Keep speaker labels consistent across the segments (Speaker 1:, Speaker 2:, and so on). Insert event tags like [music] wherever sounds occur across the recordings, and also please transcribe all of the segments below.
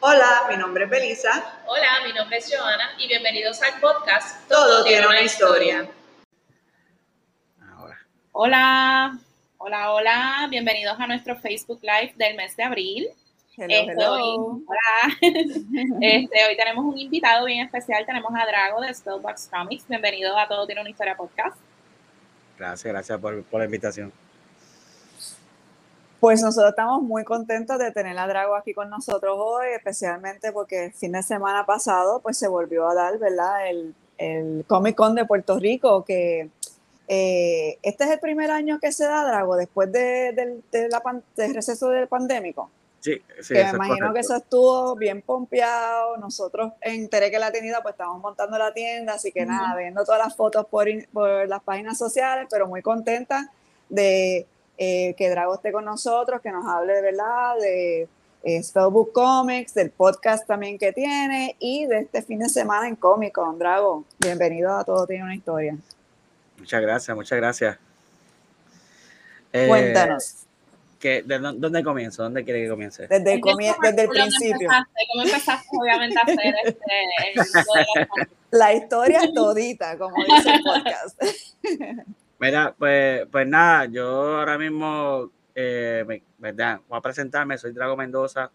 Speaker 1: Hola, mi nombre es Belisa.
Speaker 2: Hola, mi nombre es Joana y bienvenidos al podcast
Speaker 1: Todo, tiene una historia.
Speaker 3: Ahora.
Speaker 2: Hola, hola, hola, bienvenidos a nuestro Facebook Live del mes de abril.
Speaker 1: Hello,
Speaker 2: Este,
Speaker 1: hello.
Speaker 2: Hoy, hola. [laughs] Este, hoy tenemos un invitado bien especial, tenemos a Drago de Spellbox Comics. Bienvenido a Todo Tiene una Historia Podcast.
Speaker 3: Gracias, gracias por, por la invitación.
Speaker 1: Pues nosotros estamos muy contentos de tener a Drago aquí con nosotros hoy, especialmente porque el fin de semana pasado pues se volvió a dar, ¿verdad? El, el Comic Con de Puerto Rico, que eh, este es el primer año que se da, Drago, después de, la pan- del receso del pandémico.
Speaker 3: Sí, sí,
Speaker 1: que me imagino que eso estuvo bien pompeado. Nosotros en Tereque la Tienda pues estamos montando la tienda, así que nada, viendo todas las fotos por, por las páginas sociales, pero muy contenta de eh, que Drago esté con nosotros, que nos hable de verdad de eh, Spellbook Comics, del podcast también que tiene y de este fin de semana en Comic Con. Drago, bienvenido a Todo Tiene una Historia.
Speaker 3: Muchas gracias, muchas gracias. Eh,
Speaker 1: Cuéntanos,
Speaker 3: que- ¿de dó- ¿Dónde comienzo? ¿Dónde quiere que comience?
Speaker 1: desde el,
Speaker 2: por-
Speaker 1: desde el principio.
Speaker 2: Empezaste, ¿Cómo empezaste obviamente a hacer este, el mundo de? [laughs]
Speaker 1: La historia todita, como dice el podcast. [laughs]
Speaker 3: Mira, pues, pues nada, yo ahora mismo, eh. Voy a presentarme, soy Drago Mendoza,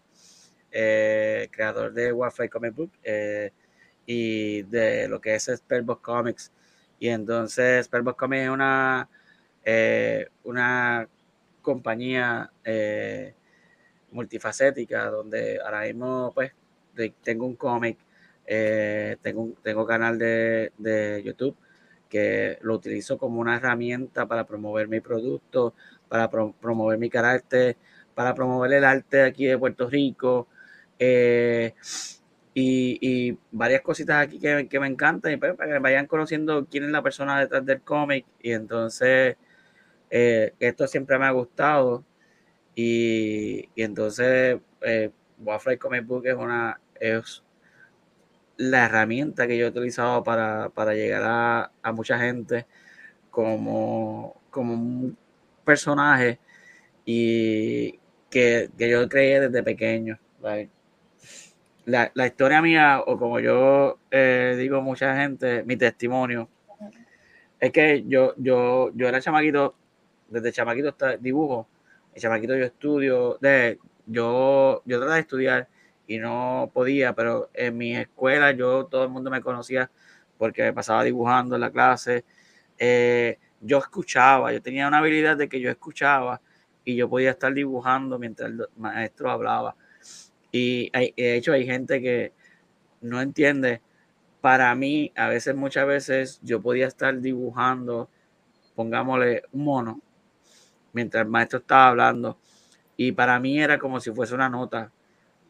Speaker 3: eh, creador de Warfare Comic Book eh, y de lo que es Spellbox Comics. Y entonces Spellbox Comics es una, eh, una compañía multifacética donde ahora mismo pues tengo un cómic, tengo, tengo canal de, de YouTube que lo utilizo como una herramienta para promover mi producto, para pro- promover mi carácter, para promover el arte aquí de Puerto Rico eh, y, varias cositas aquí que, que me encantan y pues, para que vayan conociendo quién es la persona detrás del cómic y entonces eh, esto siempre me ha gustado y, y entonces eh, Waffle Comic Book es una es la herramienta que yo he utilizado para, para llegar a, a mucha gente como, como un personaje y que, que yo creé desde pequeño. La, la historia mía, o como yo eh, digo mucha gente, mi testimonio, es que yo, yo, yo era chamaquito, desde chamaquito dibujo, el chamaquito yo estudio, de, yo, yo trataba de estudiar y no podía, pero en mi escuela yo, todo el mundo me conocía porque me pasaba dibujando en la clase. Eh, yo escuchaba, yo tenía una habilidad de que yo escuchaba y yo podía estar dibujando mientras el maestro hablaba. Y de hecho hay gente que no entiende. Para mí, a veces, muchas veces, yo podía estar dibujando, pongámosle un mono, mientras el maestro estaba hablando. Y para mí era como si fuese una nota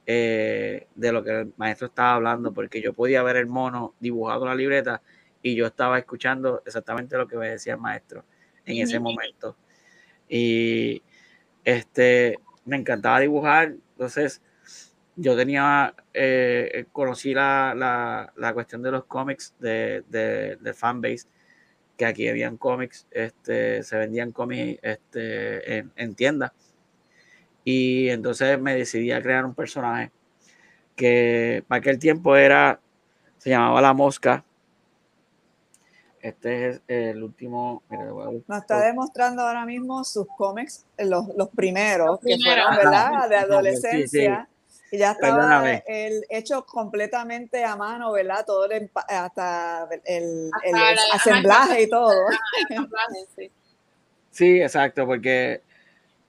Speaker 3: eh, de lo que el maestro estaba hablando, porque yo podía ver el mono dibujado en la libreta y yo estaba escuchando exactamente lo que me decía el maestro en ese momento. Y este, me encantaba dibujar, entonces yo tenía, eh, conocí la, la, la cuestión de los cómics de, de, de fanbase, que aquí habían cómics, este, se vendían cómics este, en, en tiendas. Y entonces me decidí a crear un personaje que para aquel tiempo era, se llamaba La Mosca. Este es el último. mira.
Speaker 1: Nos está demostrando ahora mismo sus cómics, eh, los, los primeros,
Speaker 2: Los
Speaker 1: que
Speaker 2: primeros.
Speaker 1: fueron, ¿verdad? De
Speaker 3: Ajá, sí, sí.
Speaker 1: adolescencia. Y ya estaba el, hecho completamente a mano, ¿verdad? Todo el, hasta el, el-
Speaker 2: Hasta
Speaker 1: el
Speaker 2: la-
Speaker 1: asemblaje y todo. [laughs]
Speaker 2: Ensamblaje, sí.
Speaker 3: Sí, exacto, porque.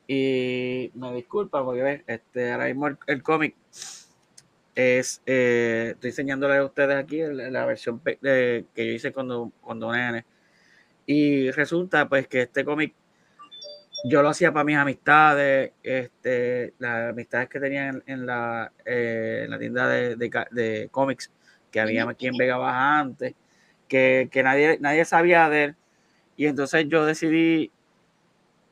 Speaker 3: Y me disculpa, porque ves, este, ahora mismo el, el cómic es. eh, estoy enseñándole a ustedes aquí la versión que yo hice cuando, cuando nene. Y resulta, pues, que este cómic yo lo hacía para mis amistades, este, las amistades que tenía en, en la, eh, en la tienda de, de cómics que había aquí en Vega Baja antes, que, que nadie, nadie sabía de él. Y entonces yo decidí,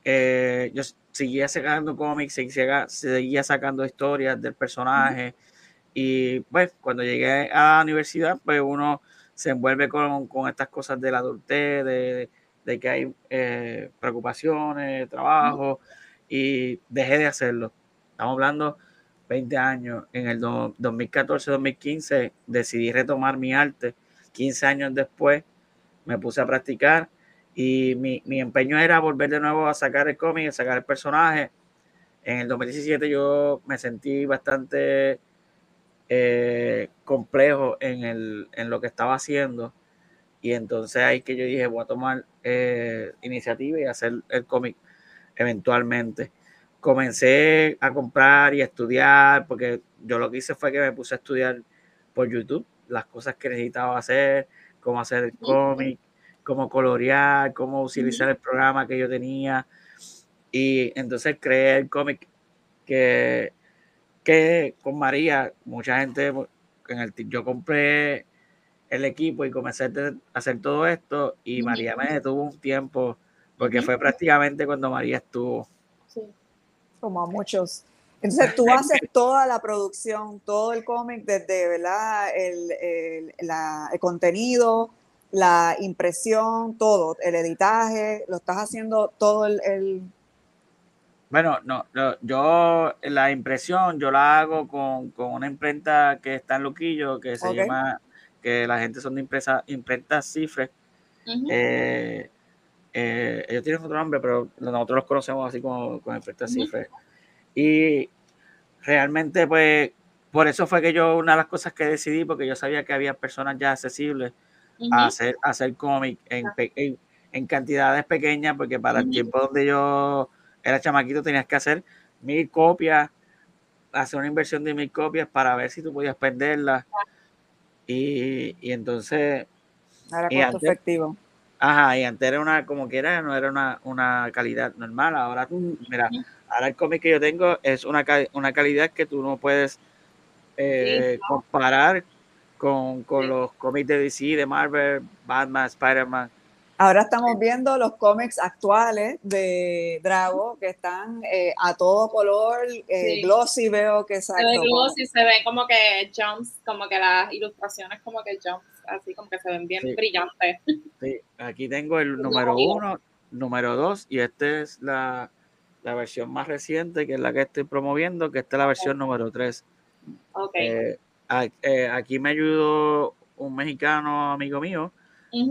Speaker 3: eh, yo seguía sacando cómics, seguía, seguía sacando historias del personaje. Y pues cuando llegué a la universidad, pues uno se envuelve con, con estas cosas de la adultez, de, de que hay eh, preocupaciones, trabajo, y dejé de hacerlo. Estamos hablando 20 años, en el 2014-2015 decidí retomar mi arte. 15 años después me puse a practicar y mi, mi empeño era volver de nuevo a sacar el cómic, a sacar el personaje. En el 2017 yo me sentí bastante eh, complejo en, el, en lo que estaba haciendo. Y entonces ahí que yo dije, voy a tomar eh, iniciativa y hacer el cómic eventualmente. Comencé a comprar y a estudiar, porque yo lo que hice fue que me puse a estudiar por YouTube las cosas que necesitaba hacer, cómo hacer el cómic, cómo colorear, cómo utilizar el programa que yo tenía. Y entonces creé el cómic que que con María, mucha gente, en el, yo compré el equipo y comencé a hacer todo esto y María me detuvo un tiempo porque fue prácticamente cuando María estuvo.
Speaker 1: Sí. Como a muchos. Entonces tú haces [laughs] toda la producción, todo el cómic, desde ¿verdad? El, el, la, el, contenido, la impresión, todo, el editaje, lo estás haciendo todo el,
Speaker 3: bueno, no, yo la impresión yo la hago con, una imprenta que está en Luquillo, que se llama, que la gente son de impresa, imprentas cifres. Eh, eh, ellos tienen otro nombre, pero nosotros los conocemos así como con imprenta cifres. Y realmente, pues, por eso fue que yo, una de las cosas que decidí, porque yo sabía que había personas ya accesibles a hacer, hacer cómic en, en, cantidades pequeñas, porque para el tiempo donde yo era chamaquito, tenías que hacer mil copias, hacer una inversión de mil copias para ver si tú podías venderlas. Y, y entonces...
Speaker 1: Era costo efectivo.
Speaker 3: Ajá, y antes era una, como que era, no era una, una calidad normal. Ahora, mira, ahora el cómic que yo tengo es una, una calidad que tú no puedes eh, comparar con, con los cómics de DC, de Marvel, Batman, Spider-Man.
Speaker 1: Ahora estamos viendo los cómics actuales de Drago que están eh, a todo color, eh, glossy veo que
Speaker 2: se ve glossy, se ven como que jumps, como que las ilustraciones como que jumps, así como que se ven bien brillantes.
Speaker 3: Sí, aquí tengo el [laughs] número uno, número dos y esta es la, la, versión más reciente que es la que estoy promoviendo, que esta es la versión número tres.
Speaker 2: Okay.
Speaker 3: Eh, aquí me ayudó un mexicano amigo mío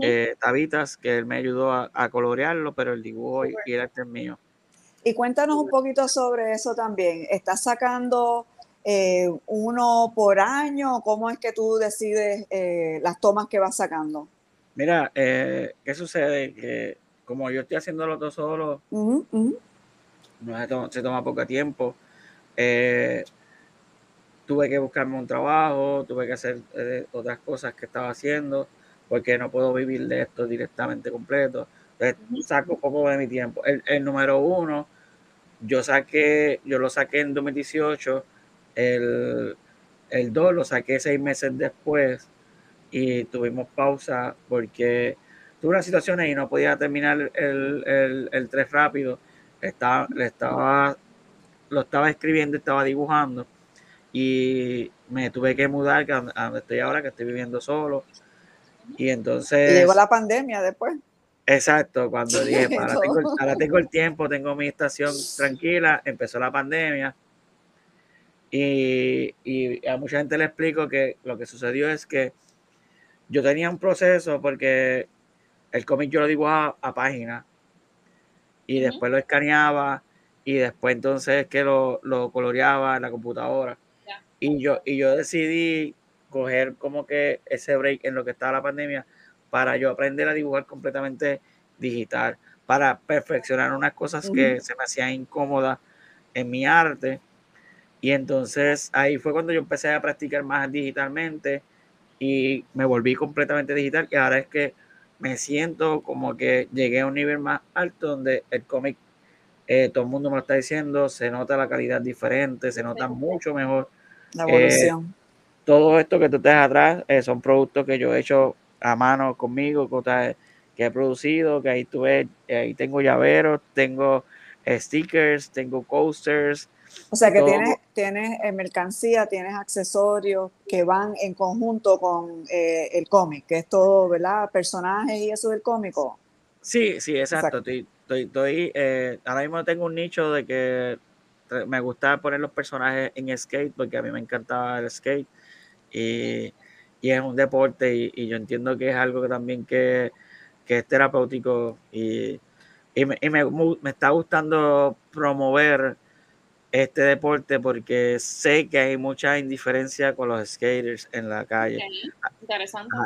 Speaker 3: eh, tabitas, que él me ayudó a, colorearlo, pero el dibujo y, el arte es mío.
Speaker 1: Y cuéntanos un poquito sobre eso también. ¿Estás sacando eh, uno por año? ¿Cómo es que tú decides eh, las tomas que vas sacando?
Speaker 3: Mira, ¿qué sucede? Que como yo estoy haciéndolo todo solo, no se toma, se toma poco tiempo. Tuve que buscarme un trabajo, tuve que hacer otras cosas que estaba haciendo porque no puedo vivir de esto directamente completo. Entonces, saco poco de mi tiempo. El, número uno, yo saqué, yo lo saqué en 2018, el, el dos lo saqué seis meses después y tuvimos pausa porque tuve una situación y no podía terminar el, el, el tres rápido. Estaba, le estaba, lo estaba escribiendo, estaba dibujando y me tuve que mudar a donde estoy ahora, que estoy viviendo solo y entonces...
Speaker 1: llegó la pandemia después.
Speaker 3: Exacto, cuando [laughs] dije, ahora tengo, ahora tengo el tiempo, tengo mi estación tranquila, empezó la pandemia. Y, y, a mucha gente le explico que lo que sucedió es que yo tenía un proceso porque el cómic yo lo dibujaba a página y después lo escaneaba y después entonces que lo, lo coloreaba en la computadora. Y, yo, y yo decidí coger como que ese break en lo que estaba la pandemia para yo aprender a dibujar completamente digital, para perfeccionar unas cosas que se me hacían incómodas en mi arte. Y entonces ahí fue cuando yo empecé a practicar más digitalmente y me volví completamente digital y ahora es que me siento como que llegué a un nivel más alto donde el cómic, eh, todo el mundo me lo está diciendo, se nota la calidad diferente, se nota mucho mejor.
Speaker 1: La evolución
Speaker 3: todo esto que tú tienes atrás eh, son productos que yo he hecho a mano conmigo, cosas que he producido, que ahí tú ves, eh, ahí tengo llaveros, tengo eh, stickers, tengo coasters.
Speaker 1: O sea que tienes, tienes mercancía, tienes accesorios que van en conjunto con el cómic, que es todo, ¿verdad? Personajes y eso del cómico.
Speaker 3: Sí, sí, exacto. Estoy, estoy, ahora mismo tengo un nicho de que me gusta poner los personajes en skate porque a mí me encantaba el skate y, y es un deporte y, y, yo entiendo que es algo que también que, que es terapéutico y, y, me, me, me, está gustando promover este deporte porque sé que hay mucha indiferencia con los skaters en la calle.
Speaker 2: Okay. Interesante.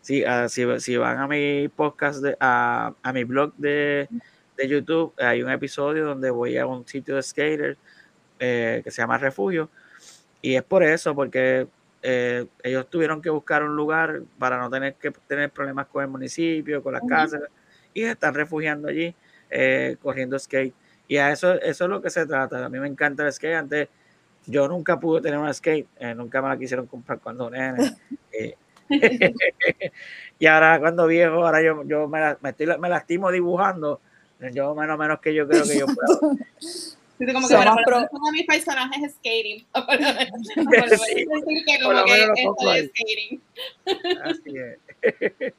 Speaker 3: Sí, uh, si, si, van a mi podcast, de, a, a mi blog de, de, YouTube, hay un episodio donde voy a un sitio de skaters eh, que se llama Refugio. Y es por eso, porque eh, ellos tuvieron que buscar un lugar para no tener que tener problemas con el municipio, con las uh -huh. casas, y se están refugiando allí, eh, corriendo skate. Y a eso, eso es lo que se trata. A mí me encanta el skate. Antes yo nunca pude tener una skate, eh, nunca me la quisieron comprar cuando nene. [laughs] [laughs] Y ahora cuando viejo, ahora yo, yo me, la, me, estoy, me lastimo dibujando. Yo menos menos que yo creo que yo puedo. [laughs]
Speaker 2: Sí, como que bueno, pro... uno de mis personajes skating. [laughs] [laughs] sí, que como que esto es skating.
Speaker 3: Así es.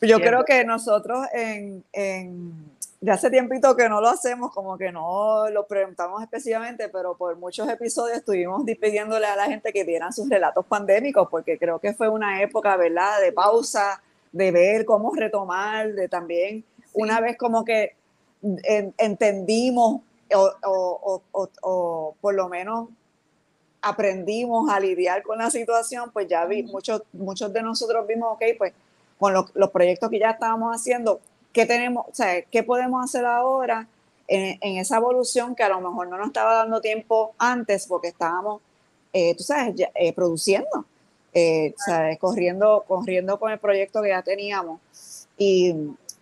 Speaker 1: Yo creo que nosotros en, en, de hace tiempito que no lo hacemos, como que no lo preguntamos específicamente, pero por muchos episodios estuvimos pidiéndole a la gente que dieran sus relatos pandémicos, porque creo que fue una época, ¿verdad?, de pausa, de ver cómo retomar, de también. Una vez como que en, entendimos o, o, o, o, por lo menos aprendimos a lidiar con la situación, pues ya vi, muchos, muchos de nosotros vimos, ok, pues con los, los, proyectos que ya estábamos haciendo, ¿qué tenemos, o sea, qué podemos hacer ahora en, en, esa evolución que a lo mejor no nos estaba dando tiempo antes porque estábamos, eh, tú sabes, ya, eh, produciendo, eh, ¿sabes? Corriendo, corriendo con el proyecto que ya teníamos. Y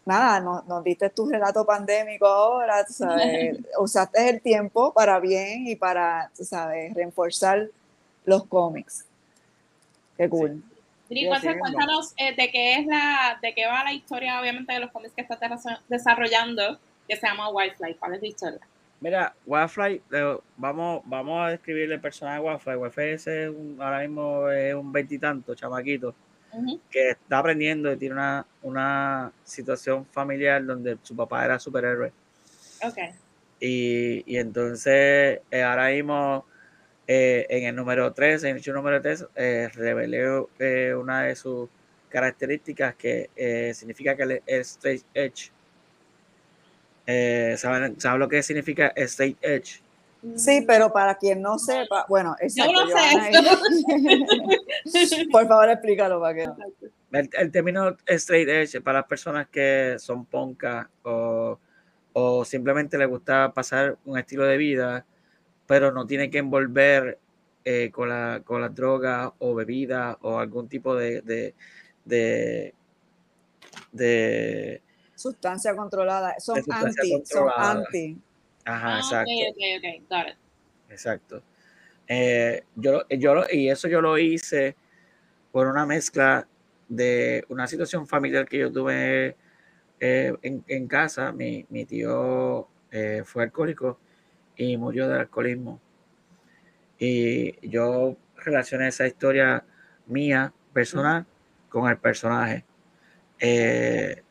Speaker 1: nada, nos, nos diste tu relato pandémico ahora, ¿sabes? [laughs] usaste el tiempo para bien y para, ¿sabes? Reforzar los cómics. Qué cool.
Speaker 2: Sí. Dri, cuéntanos eh, de qué es la, de qué va la historia, obviamente, de los cómics que estás desarrollando, que se llama Wildfly. ¿Cuál es la historia?
Speaker 3: Mira, Wildfly, vamos, vamos a describir el personaje de Wildfly. Wildfly es un, ahora mismo es un veintitanto, chamaquito, uh -huh. que está aprendiendo y tiene una, una situación familiar donde su papá era superhéroe.
Speaker 2: Ok.
Speaker 3: Y, y entonces, eh, ahora mismo eh, en el número 3, en el número 3, eh, revelé eh, una de sus características que significa que el, el straight edge. ¿saben, ¿Saben lo que significa straight edge?
Speaker 1: Sí, pero para quien no sepa, bueno,
Speaker 2: exacto, yo no
Speaker 1: sé. [laughs] Por favor, explícalo para que.
Speaker 3: El, el, término straight edge para las personas que son poncas o, o simplemente les gusta pasar un estilo de vida pero no tiene que envolver eh, con, la, con las drogas o bebidas o algún tipo de, de, de, de
Speaker 1: sustancia controlada. Son sustancia anti, controlada. son anti.
Speaker 3: Ajá,
Speaker 2: ah,
Speaker 3: exacto.
Speaker 2: Okay, okay, okay. Got it.
Speaker 3: Exacto. Eh, yo, yo, y eso yo lo hice por una mezcla de una situación familiar que yo tuve eh, en, en, casa. Mi, mi tío eh, fue alcohólico y murió del alcoholismo. Y yo relacioné esa historia mía, personal, con el personaje. Eh,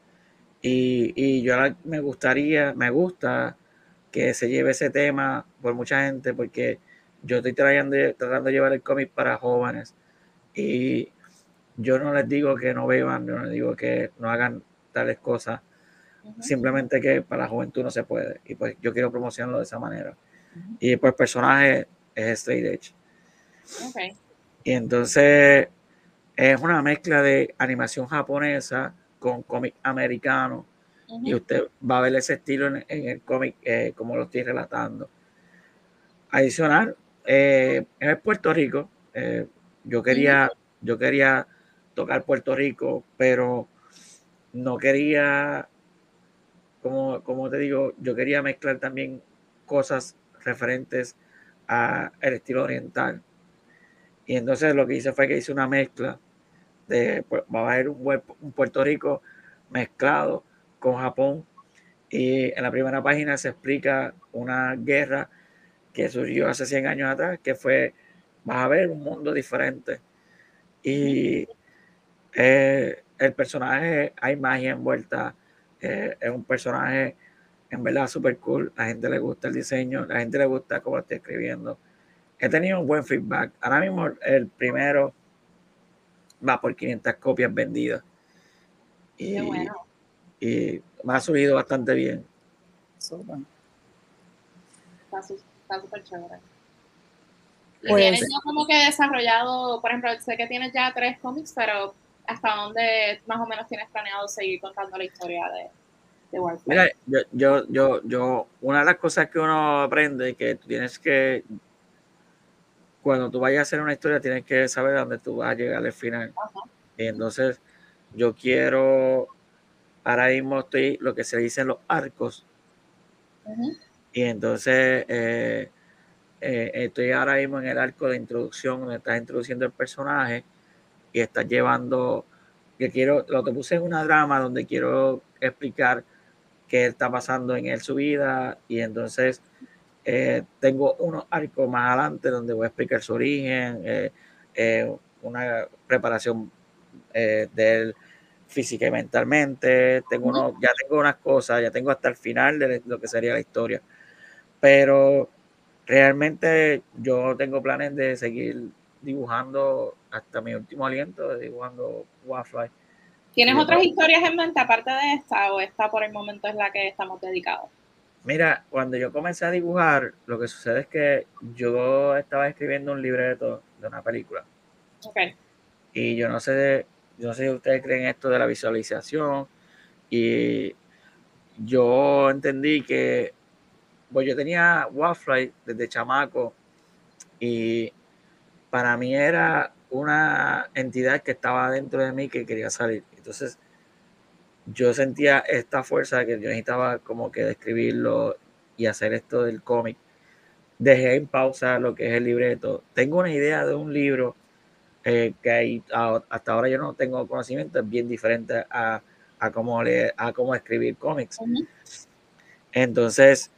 Speaker 3: y, y, yo me gustaría, me gusta que se lleve ese tema por mucha gente, porque yo estoy tratando, tratando de llevar el cómic para jóvenes. Y yo no les digo que no beban, yo no les digo que no hagan tales cosas Simplemente que para la juventud no se puede. Y pues yo quiero promocionarlo de esa manera. Uh -huh. Y pues el personaje es straight edge.
Speaker 2: Okay.
Speaker 3: Y entonces es una mezcla de animación japonesa con cómic americano. Uh -huh. Y usted va a ver ese estilo en, en el cómic eh, como lo estoy relatando. Adicional, eh, en Puerto Rico, eh, yo quería, uh -huh. yo quería tocar Puerto Rico, pero no quería como, como te digo, yo quería mezclar también cosas referentes al estilo oriental. Y entonces lo que hice fue que hice una mezcla de, pues, va a haber un, un Puerto Rico mezclado con Japón. Y en la primera página se explica una guerra que surgió hace 100 años atrás, que fue, vas a ver un mundo diferente. Y eh, el personaje, hay magia envuelta, eh, es un personaje en verdad súper cool. La gente le gusta el diseño, la gente le gusta cómo estoy escribiendo. He tenido un buen feedback. Ahora mismo el primero va por 500 copias vendidas. Y, bueno. Y me ha subido bastante bien.
Speaker 2: Súper. Está súper chévere. Pues, tienes ya como que desarrollado, por ejemplo, sé que tienes ya tres cómics, pero ¿hasta dónde más o menos tienes planeado seguir contando la historia de, de Warfare?
Speaker 3: Mira, yo, yo, yo, yo, una de las cosas que uno aprende que tú tienes que, cuando tú vayas a hacer una historia, tienes que saber dónde tú vas a llegar al final. Y entonces, yo quiero, ahora mismo estoy lo que se dice los arcos. Y entonces, eh, eh, estoy ahora mismo en el arco de introducción, donde estás introduciendo el personaje y estás llevando, que quiero, lo que puse es una drama donde quiero explicar qué está pasando en él, su vida, y entonces eh, tengo unos arcos más adelante donde voy a explicar su origen, una preparación de él física y mentalmente, tengo uno, ya tengo unas cosas, ya tengo hasta el final de lo que sería la historia, pero realmente yo tengo planes de seguir dibujando hasta mi último aliento, dibujando Wildfly.
Speaker 2: ¿Tienes otras historias en mente aparte de esta o esta por el momento es la que estamos dedicados?
Speaker 3: Mira, cuando yo comencé a dibujar, lo que sucede es que yo estaba escribiendo un libreto de una película. Okay. Y yo no sé, yo no sé si ustedes creen esto de la visualización. Y yo entendí que pues yo tenía Wildfly desde chamaco y para mí era una entidad que estaba dentro de mí que quería salir. Entonces yo sentía esta fuerza que yo necesitaba como que describirlo y hacer esto del cómic. Dejé en pausa lo que es el libreto. Tengo una idea de un libro eh, que hasta ahora yo no tengo conocimiento, es bien diferente a, cómo, leer, a cómo escribir cómics. Entonces,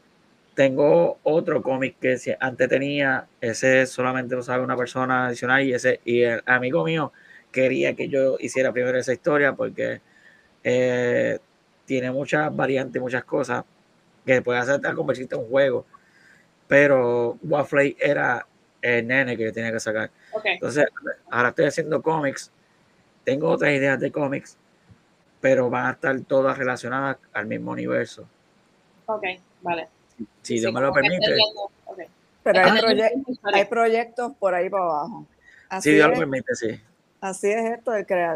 Speaker 3: tengo otro cómic que antes tenía, ese solamente lo sabe una persona adicional y ese y el amigo mío quería que yo hiciera primero esa historia porque eh, tiene muchas variantes, muchas cosas que puede hacer tal convertirte en un juego. Pero Waffle era el nene que yo tenía que sacar. Entonces, ahora estoy haciendo cómics. Tengo otras ideas de cómics, pero van a estar todas relacionadas al mismo universo.
Speaker 2: Ok, vale
Speaker 3: si Dios me lo permite.
Speaker 1: Pero hay, proyectos por ahí para abajo.
Speaker 3: Así si Dios lo permite, sí.
Speaker 1: Así es esto,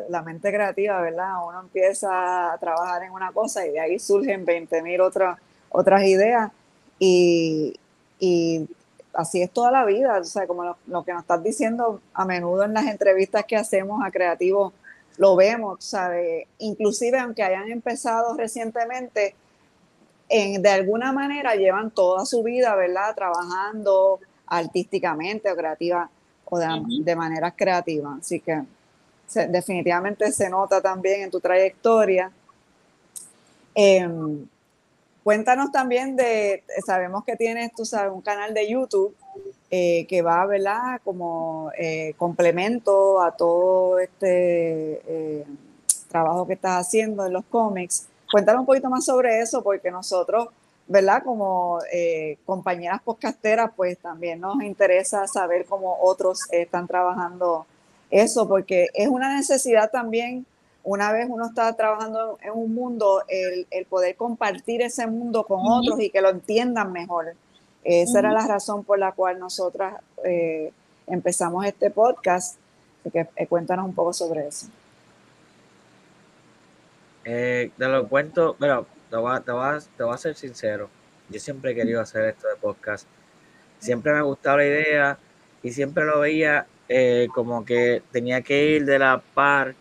Speaker 1: la mente creativa, ¿verdad? Uno empieza a trabajar en una cosa y de ahí surgen 20.000 otras, otras ideas y, así es toda la vida, o sea, como lo, que nos estás diciendo a menudo en las entrevistas que hacemos a creativos, lo vemos, ¿sabes? Inclusive aunque hayan empezado recientemente, de alguna manera llevan toda su vida, ¿verdad? Trabajando artísticamente o creativa o de, manera creativa. Así que definitivamente se nota también en tu trayectoria. Em, cuéntanos también de, sabemos que tienes, tú sabes, un canal de YouTube eh, que va, ¿verdad? Como eh, complemento a todo este eh, trabajo que estás haciendo en los cómics. Cuéntanos un poquito más sobre eso, porque nosotros, ¿verdad? Como compañeras podcasteras, pues también nos interesa saber cómo otros están trabajando eso, porque es una necesidad también, una vez uno está trabajando en un mundo, el, poder compartir ese mundo con otros y que lo entiendan mejor. Esa era la razón por la cual nosotras eh, empezamos este podcast. Así que eh, cuéntanos un poco sobre eso.
Speaker 3: Eh, te lo cuento, pero te voy, a, te, a, ser sincero. Yo siempre he querido hacer esto de podcast. Siempre me ha gustado la idea y siempre lo veía eh, como que tenía que ir de la par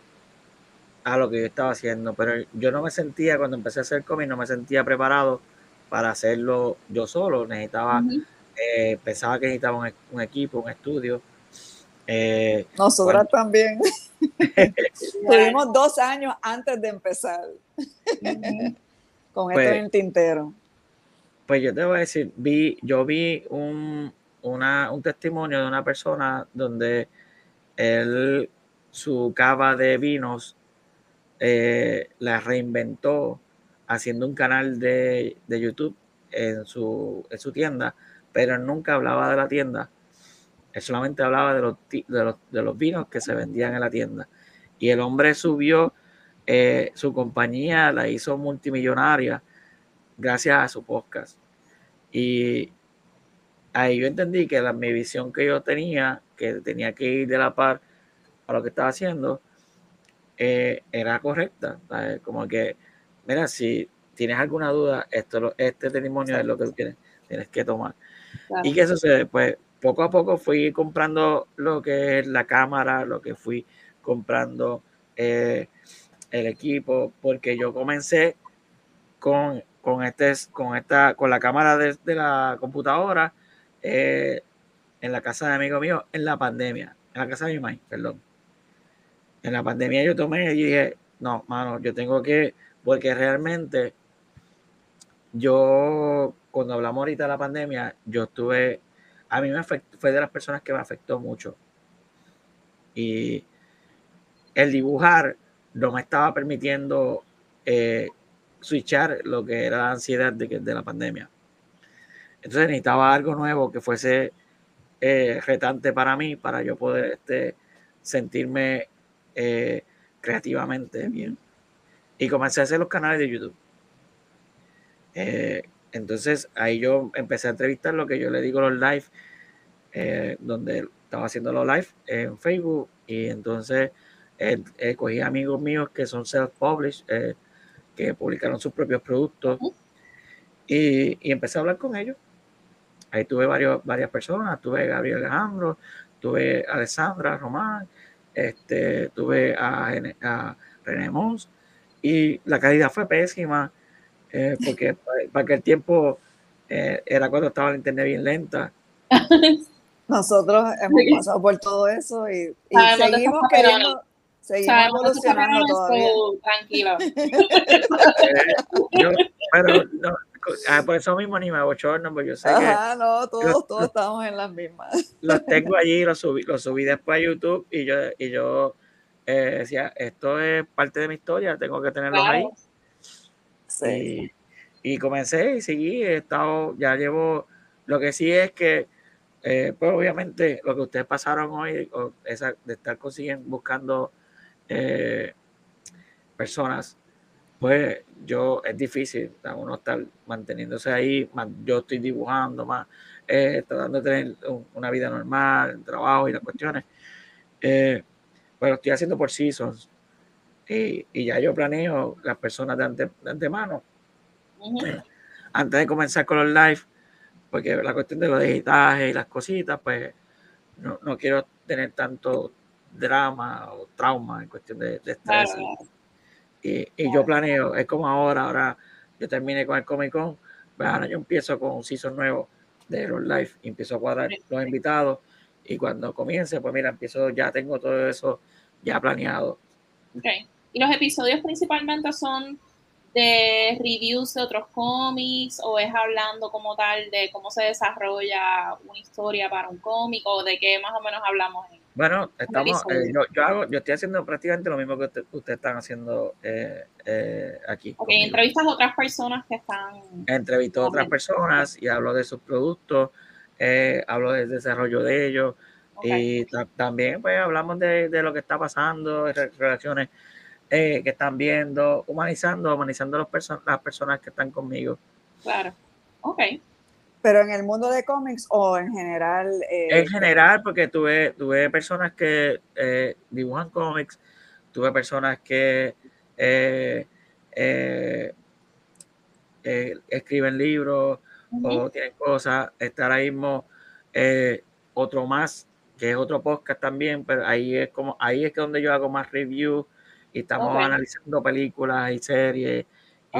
Speaker 3: a lo que yo estaba haciendo. Pero yo no me sentía, cuando empecé a hacer cómic, no me sentía preparado para hacerlo yo solo. Necesitaba, eh, pensaba que necesitaba un, un equipo, un estudio.
Speaker 1: Eh, Nosotras también. [laughs] Tuvimos dos años antes de empezar con esto pues en el tintero.
Speaker 3: Pues yo te voy a decir, vi, yo vi un, un testimonio de una persona donde él, su cava de vinos, eh, la reinventó haciendo un canal de, YouTube en su, en su tienda, pero nunca hablaba de la tienda. Él solamente hablaba de los, de los, vinos que se vendían en la tienda. Y el hombre subió, eh, su compañía la hizo multimillonaria gracias a su podcast. Y ahí yo entendí que la, mi visión que yo tenía, que tenía que ir de la par a lo que estaba haciendo, eh, era correcta. Como que, mira, si tienes alguna duda, esto, este testimonio es lo que tienes, tienes que tomar. ¿Y qué sucede? Pues poco a poco fui comprando lo que es la cámara, lo que fui comprando eh, el equipo, porque yo comencé con, con, este, con, esta, con la cámara de, la computadora eh, en la casa de amigo mío en la pandemia, en la casa de mi mamá, perdón. En la pandemia yo tomé y dije, no, mano, yo tengo que, porque realmente yo, cuando hablamos ahorita de la pandemia, yo estuve a mí me afectó, fue de las personas que me afectó mucho. Y el dibujar no me estaba permitiendo eh, switchar lo que era la ansiedad de, de la pandemia. Entonces necesitaba algo nuevo que fuese eh, retante para mí, para yo poder este, sentirme eh, creativamente bien. Y comencé a hacer los canales de YouTube. Entonces ahí yo empecé a entrevistar lo que yo le digo los live, eh, donde estaba haciendo los live en Facebook y entonces eh, eh, cogí amigos míos que son self-published, que publicaron sus propios productos y, y, empecé a hablar con ellos. Ahí tuve varios, varias personas, tuve Gabriel Alejandro, tuve Alessandra Román, este, tuve a, a René Mons y la calidad fue pésima eh, [laughs] porque para aquel tiempo eh, era cuando estaba la internet bien lenta. [laughs]
Speaker 1: Nosotros hemos pasado por todo eso y, seguimos queriendo, seguimos evolucionando todavía.
Speaker 2: Tranquilo. [laughs]
Speaker 3: Eh, pero no, ah, por eso mismo ni me abochorno, porque yo sé
Speaker 1: Ajá, no, todos, todos estamos en las mismas.
Speaker 3: Los tengo allí, los subí, los subí después a YouTube y yo, y yo decía, esto es parte de mi historia, tengo que tenerlos ahí y, comencé y seguí, he estado, ya llevo, lo que sí es que, eh, pues obviamente lo que ustedes pasaron hoy, esa, de estar consiguiendo, buscando eh, personas, pues yo es difícil, uno estar manteniéndose ahí, yo estoy dibujando más, eh, tratando de tener una vida normal, trabajo y las cuestiones, pero estoy haciendo por seasons, y, ya yo planeo las personas de, antemano. Antes de comenzar con los live, porque la cuestión de los digitajes y las cositas, pues no, no, quiero tener tanto drama o trauma en cuestión de, estrés. Y, y, yo planeo, es como ahora, ahora yo terminé con el Comic Con, pues ahora yo empiezo con un season nuevo de los live, y empiezo a cuadrar los invitados y cuando comience, pues mira, empiezo, ya tengo todo eso ya planeado.
Speaker 2: Okay. Y los episodios principalmente son de reviews de otros cómics o es hablando como tal de cómo se desarrolla una historia para un cómic o de qué más o menos hablamos
Speaker 3: bueno estamos eh, yo, yo, hago yo estoy haciendo prácticamente lo mismo que ustedes están haciendo eh, eh, aquí
Speaker 2: ok entrevistas a otras personas que están
Speaker 3: entrevisto a otras personas y hablo de sus productos hablo del desarrollo de ellos y también pues hablamos de, de, lo que está pasando relaciones eh, que están viendo, humanizando, humanizando los las personas que están conmigo.
Speaker 2: Claro, ok.
Speaker 1: Pero en el mundo de cómics o en general.
Speaker 3: Eh, en general, porque tuve, tuve personas que eh, dibujan cómics, tuve personas que escriben libros o tienen cosas. Está ahora mismo otro más, que es otro podcast también, pero ahí es como, ahí es que donde yo hago más reviews y estamos analizando películas y series y,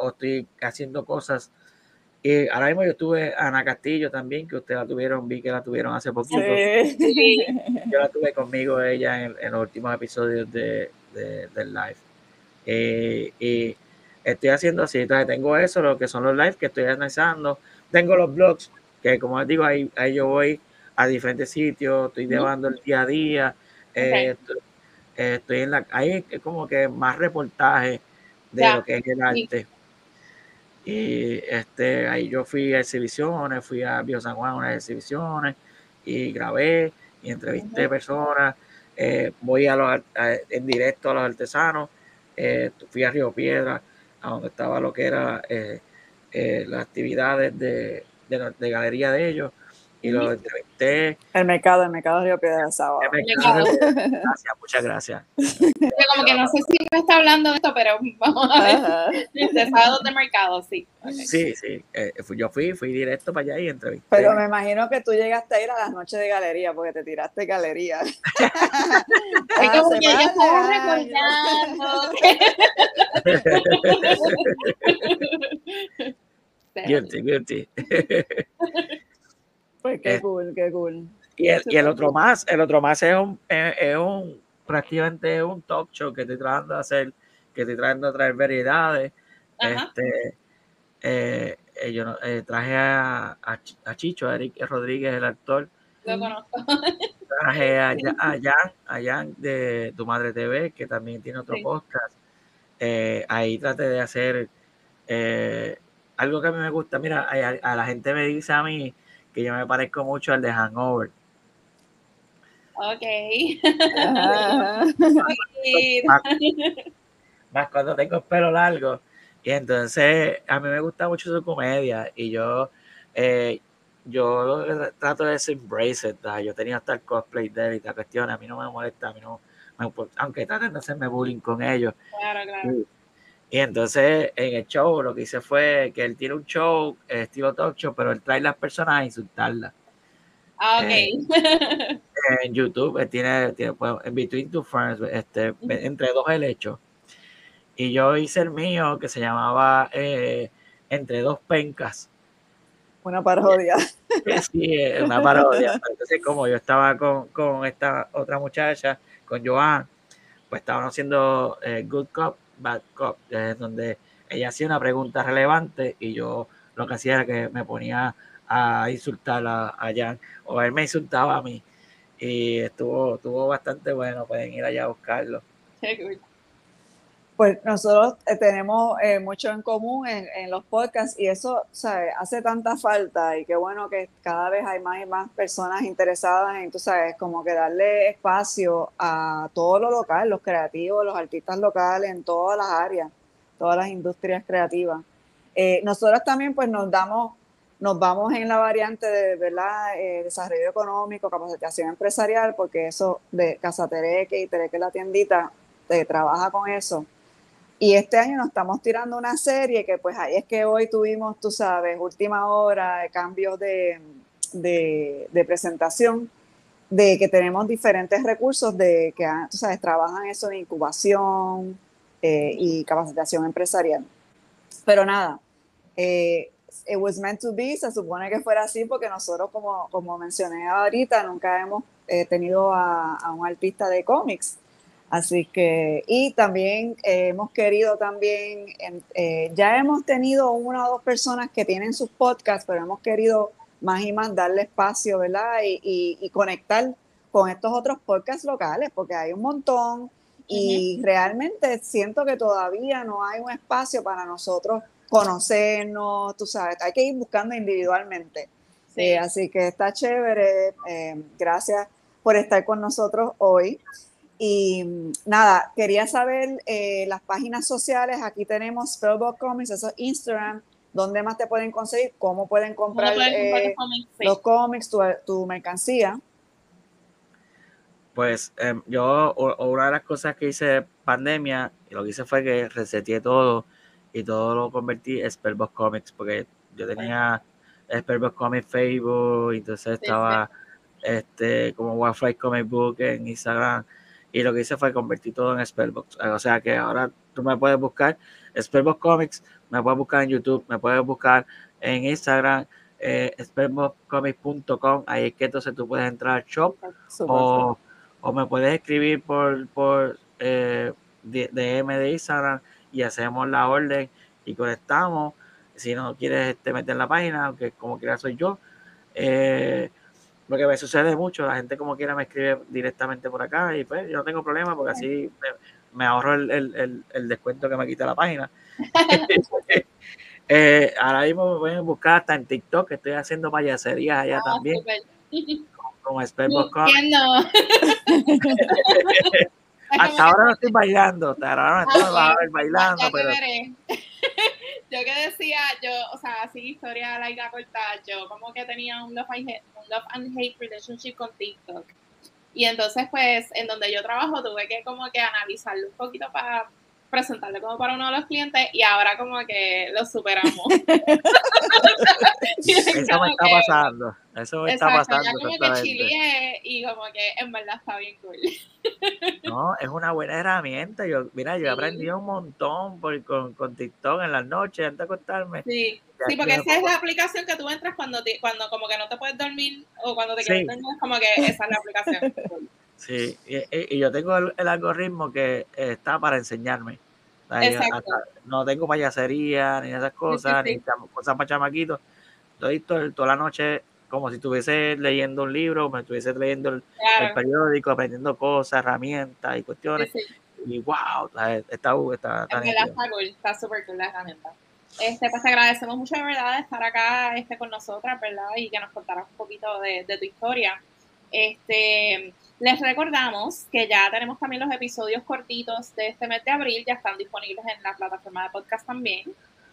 Speaker 3: o estoy haciendo cosas. Y ahora mismo yo estuve Ana Castillo también, que ustedes la tuvieron, vi que la tuvieron hace poquito. Yo la tuve conmigo ella en, los últimos episodios de, del live. Eh, y estoy haciendo así, entonces tengo eso, lo que son los lives que estoy analizando. Tengo los blogs, que como les digo, ahí, ahí yo voy a diferentes sitios, estoy llevando el día a día. Eh, estoy en la, hay como que más reportajes de lo que es el arte. Y este, ahí yo fui a exhibiciones, fui a Bio San Juan a unas exhibiciones y grabé y entrevisté personas. Eh, voy a los, en directo a los artesanos. Eh, fui a Río Piedra, a donde estaba lo que era eh, las actividades de, de, de, galería de ellos y lo entrevisté.
Speaker 1: El mercado, el mercado Río Piedra Sábado.
Speaker 3: Gracias, muchas gracias.
Speaker 2: como que no sé si me está hablando de esto, pero [laughs] vamos a ver. De sábado de mercado, sí.
Speaker 3: Sí, sí. Eh, yo fui, fui directo para allá y entrevisté.
Speaker 1: Pero me imagino que tú llegaste a ir a las noches de galería porque te tiraste galería. [laughs] es
Speaker 2: como que yo estaba recordando. [laughs]
Speaker 3: guilty, guilty.
Speaker 1: Pues qué cool, qué cool.
Speaker 3: Y el, y el otro más, el otro más es un, es, un prácticamente un talk show que estoy tratando de hacer, que estoy tratando de traer variedades. Este, eh, eh, yo eh, traje a, a, Chicho, a Eric Rodríguez, el actor.
Speaker 2: Lo conozco.
Speaker 3: Traje a, a, Jan, a Jan de Tu Madre TV, que también tiene otro podcast. ahí traté de hacer algo que a mí me gusta. Mira, a, la gente me dice a mí que yo me parezco mucho al de Hangover.
Speaker 2: Ok. [laughs]
Speaker 3: más, cuando tengo el pelo largo. Y entonces a mí me gusta mucho su comedia y yo, eh, yo trato de embrace it. Yo tenía hasta el cosplay de él y esta cuestión. A mí no me molesta, a mí no, aunque traten de hacerme bullying con ellos.
Speaker 2: Claro, claro.
Speaker 3: Y entonces en el show lo que hice fue que él tiene un show estilo talk show, pero él trae las personas a insultarlas.
Speaker 2: Ah, ok.
Speaker 3: Eh, en YouTube él tiene, tiene pues, en Between Two Friends, este, entre dos helechos. Y yo hice el mío que se llamaba eh, Entre dos pencas.
Speaker 1: Una parodia. [laughs]
Speaker 3: Sí, una parodia. Entonces, como yo estaba con, con esta otra muchacha, con Joan, pues estaban haciendo eh, Good Cop Bad Cop, es donde ella hacía una pregunta relevante y yo lo que hacía era que me ponía a insultar a, a Jan o él me insultaba a mí y estuvo, estuvo bastante bueno, pueden ir allá a buscarlo.
Speaker 1: Pues nosotros eh, tenemos eh, mucho en común en, en, los podcasts y eso ¿sabes? hace tanta falta y qué bueno que cada vez hay más y más personas interesadas en, tú sabes, como que darle espacio a todo lo local, los creativos, los artistas locales en todas las áreas, todas las industrias creativas. Eh, nosotros también pues nos damos, nos vamos en la variante de ¿verdad? desarrollo económico, capacitación empresarial, porque eso de Casa Tereque y Tereque la tiendita trabaja con eso y este año nos estamos tirando una serie que pues ahí es que hoy tuvimos, tú sabes, última hora, de cambios de, de, presentación, de que tenemos diferentes recursos de que, ah, tú sabes, trabajan eso en incubación eh, y capacitación empresarial. Pero nada, eh, it was meant to be, se supone que fuera así porque nosotros, como, como mencioné ahorita, nunca hemos eh, tenido a, a un artista de cómics Así que, y también eh, hemos querido también, eh, ya hemos tenido una o dos personas que tienen sus podcasts, pero hemos querido más y más darle espacio, ¿verdad? Y, y, conectar con estos otros podcasts locales, porque hay un montón y realmente siento que todavía no hay un espacio para nosotros conocernos, tú sabes, hay que ir buscando individualmente. Eh, así que está chévere, gracias por estar con nosotros hoy. Y mm, nada, quería saber eh, las páginas sociales. Aquí tenemos Spellbook Comics, eso es Instagram. ¿Dónde más te pueden conseguir? ¿Cómo pueden comprar, eh, los cómics, tu, mercancía?
Speaker 3: Pues em, yo, una de las cosas que hice pandemia, lo que hice fue que reseteé todo y todo lo convertí en Spellbook Comics, porque yo tenía Spellbook Comics Facebook, entonces estaba este como Wi-Fi Comic Book en Instagram y lo que hice fue convertir todo en Spellbox. O sea que ahora tú me puedes buscar Spellbox Comics, me puedes buscar en YouTube, me puedes buscar en Instagram, eh, spellboxcomics.com, ahí es que entonces tú puedes entrar al shop o, o, me puedes escribir por, por eh, DM de Instagram y hacemos la orden y conectamos. Si no quieres este, meter la página, aunque como quiera soy yo, eh, porque me sucede mucho, la gente como quiera me escribe directamente por acá y pues yo no tengo problema porque así me ahorro el, el, el, descuento que me quita la página. [laughs] eh, ahora mismo me pueden buscar hasta en TikTok, que estoy haciendo payaserías allá ah, también. Como, como [laughs] Hasta ahora no estoy bailando, hasta ahora no estoy bailando, pero...
Speaker 2: yo que decía, yo, o sea, así historia larga corta, yo como que tenía un love, and hate, un love and hate relationship con TikTok. Y entonces, pues, en donde yo trabajo, tuve que como que analizarlo un poquito para presentarlo como para uno de los clientes y ahora como que lo superamos. [laughs]
Speaker 3: Eso me está pasando. Eso me está pasando. Ya
Speaker 2: como que chile y como que en verdad está bien cool.
Speaker 3: No, es una buena herramienta. Yo, mira, yo he aprendido un montón por, con, con, TikTok en las noches antes de acostarme.
Speaker 2: Sí, sí porque esa es la aplicación que tú entras cuando, cuando como que no te puedes dormir o cuando te quieres dormir, como que esa es la aplicación. [laughs]
Speaker 3: Sí, y, y, yo tengo el, el, algoritmo que está para enseñarme. no tengo payasería ni esas cosas, ni cosas para chamaquitos. Estoy toda la noche como si estuviese leyendo un libro, me estuviese leyendo el, periódico, aprendiendo cosas, herramientas y cuestiones. Y wow, está, está,
Speaker 2: está, está súper cool la herramienta. Este, pues te agradecemos mucho de verdad de estar acá este, con nosotras, ¿verdad? Y que nos contaras un poquito de, de tu historia. Este, les recordamos que ya tenemos también los episodios cortitos de este mes de abril, ya están disponibles en la plataforma de podcast también.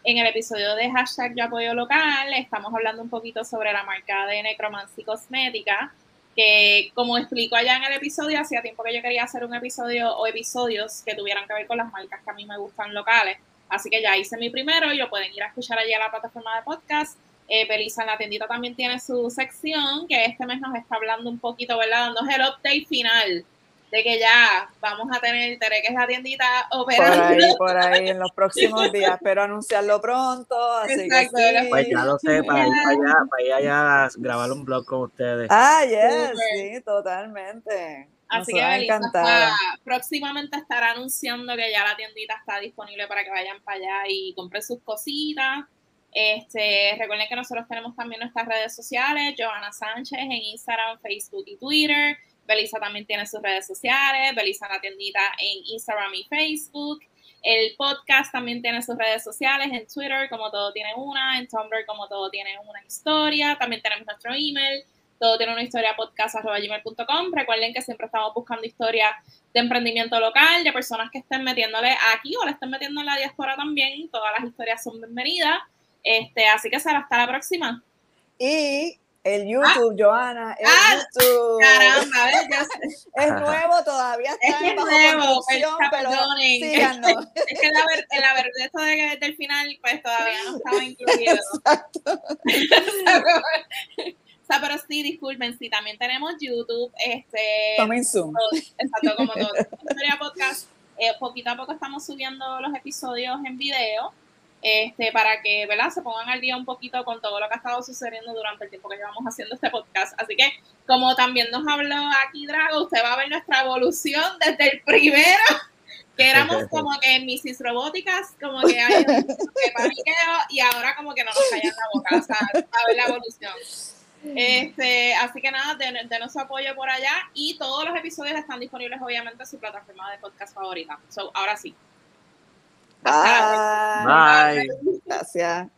Speaker 2: En el episodio de hashtag Yo Apoyo Local estamos hablando un poquito sobre la marca de Necromancy Cosmética, que como explico allá en el episodio, hacía tiempo que yo quería hacer un episodio o episodios que tuvieran que ver con las marcas que a mí me gustan locales. Así que ya hice mi primero y lo pueden ir a escuchar allí a la plataforma de podcast. Eh, Belisa en la tiendita también tiene su sección, que este mes nos está hablando un poquito, ¿verdad? Dando el update final de que ya vamos a tener que es la tiendita operando.
Speaker 1: Por ahí, [laughs] por ahí, en los próximos días, pero anunciarlo pronto, así que sí.
Speaker 3: Pues ya lo sé, para ir allá, para allá a grabar un blog con ustedes.
Speaker 1: Ah, yes, sí, totalmente.
Speaker 2: Así que Belisa próximamente estará anunciando que ya la tiendita está disponible para que vayan para allá y compren sus cositas. Este, recuerden que nosotros tenemos también nuestras redes sociales, Joana Sánchez en Instagram, Facebook y Twitter. Belisa también tiene sus redes sociales, Belisa la tiendita en Instagram y Facebook. El podcast también tiene sus redes sociales, en Twitter como todo tiene una, en Tumblr como todo tiene una historia. También tenemos nuestro email, todo tiene una historia podcast.gmail.com. Recuerden que siempre estamos buscando historias de emprendimiento local, de personas que estén metiéndole aquí o le estén metiendo en la diáspora también. Todas las historias son bienvenidas. Este, así que será hasta la próxima.
Speaker 1: Y el YouTube, Joana, el ah, YouTube.
Speaker 2: Caramba, [laughs]
Speaker 1: Es nuevo, todavía está
Speaker 2: es
Speaker 1: bajo
Speaker 2: nuevo, pero síganos. [laughs] Es que la, ver, la verdad, esto de que desde el final, pues todavía no estaba incluido. Exacto. [laughs] o sea, pero sí, disculpen, sí, también tenemos YouTube, este...
Speaker 1: Tomen Zoom.
Speaker 2: Exacto, como todo. podcast, eh, poquito a poco estamos subiendo los episodios en video este, para que ¿verdad? se pongan al día un poquito con todo lo que ha estado sucediendo durante el tiempo que llevamos haciendo este podcast. Así que, como también nos habló aquí Drago, usted va a ver nuestra evolución desde el primero, [laughs] que éramos [laughs] como que Misis Robóticas, como que hay un paniqueo, y ahora como que no nos callan la boca, o sea, a ver la evolución. Este, así que nada, denos de su apoyo por allá y todos los episodios están disponibles obviamente en su plataforma de podcast favorita. So, ahora sí,
Speaker 1: Bye. Bye. Gracias.